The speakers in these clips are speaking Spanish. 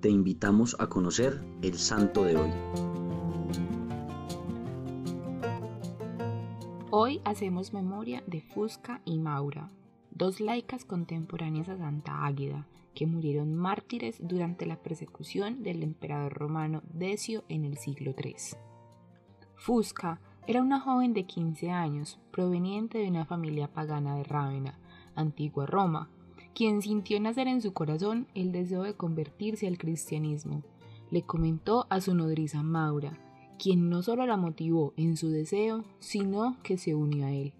te invitamos a conocer el santo de hoy. Hoy hacemos memoria de Fusca y Maura, dos laicas contemporáneas a Santa Águeda, que murieron mártires durante la persecución del emperador romano Decio en el siglo III. Fusca era una joven de 15 años, proveniente de una familia pagana de Rávena, antigua Roma, quien sintió nacer en su corazón el deseo de convertirse al cristianismo. Le comentó a su nodriza Maura, quien no solo la motivó en su deseo, sino que se unió a él.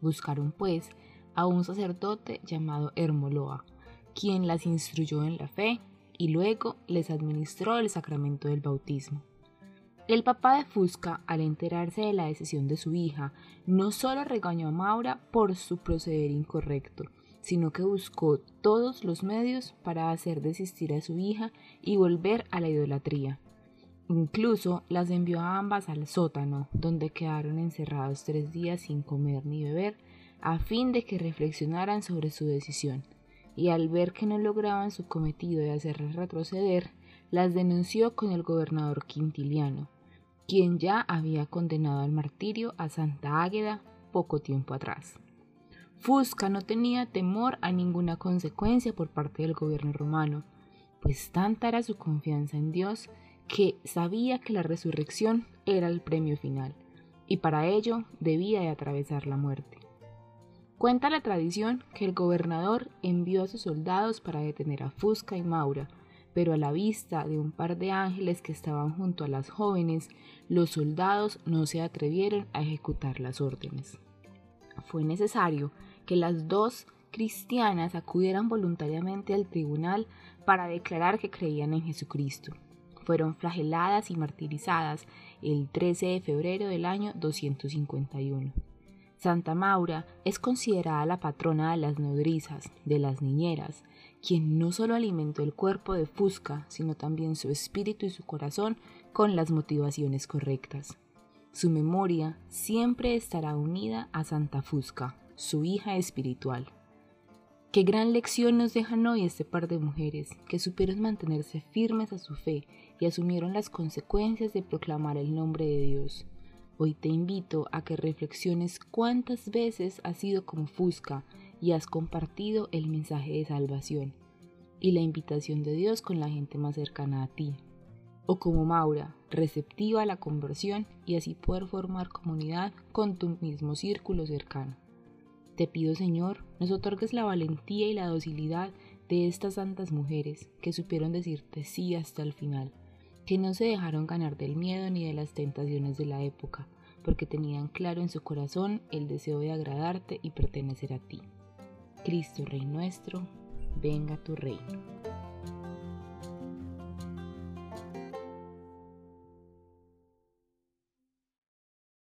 Buscaron, pues, a un sacerdote llamado Hermoloa, quien las instruyó en la fe y luego les administró el sacramento del bautismo. El papá de Fusca, al enterarse de la decisión de su hija, no solo regañó a Maura por su proceder incorrecto, sino que buscó todos los medios para hacer desistir a su hija y volver a la idolatría. Incluso las envió a ambas al sótano, donde quedaron encerrados tres días sin comer ni beber, a fin de que reflexionaran sobre su decisión, y al ver que no lograban su cometido de hacerlas retroceder, las denunció con el gobernador Quintiliano, quien ya había condenado al martirio a Santa Águeda poco tiempo atrás. Fusca no tenía temor a ninguna consecuencia por parte del gobierno romano, pues tanta era su confianza en Dios que sabía que la resurrección era el premio final, y para ello debía de atravesar la muerte. Cuenta la tradición que el gobernador envió a sus soldados para detener a Fusca y Maura, pero a la vista de un par de ángeles que estaban junto a las jóvenes, los soldados no se atrevieron a ejecutar las órdenes. Fue necesario que las dos cristianas acudieran voluntariamente al tribunal para declarar que creían en Jesucristo. Fueron flageladas y martirizadas el 13 de febrero del año 251. Santa Maura es considerada la patrona de las nodrizas, de las niñeras, quien no solo alimentó el cuerpo de Fusca, sino también su espíritu y su corazón con las motivaciones correctas. Su memoria siempre estará unida a Santa Fusca, su hija espiritual. Qué gran lección nos dejan hoy este par de mujeres que supieron mantenerse firmes a su fe y asumieron las consecuencias de proclamar el nombre de Dios. Hoy te invito a que reflexiones cuántas veces has sido como Fusca y has compartido el mensaje de salvación y la invitación de Dios con la gente más cercana a ti. O como Maura, receptiva a la conversión y así poder formar comunidad con tu mismo círculo cercano. Te pido, Señor, nos otorgues la valentía y la docilidad de estas santas mujeres que supieron decirte sí hasta el final, que no se dejaron ganar del miedo ni de las tentaciones de la época, porque tenían claro en su corazón el deseo de agradarte y pertenecer a ti. Cristo Rey nuestro, venga tu reino.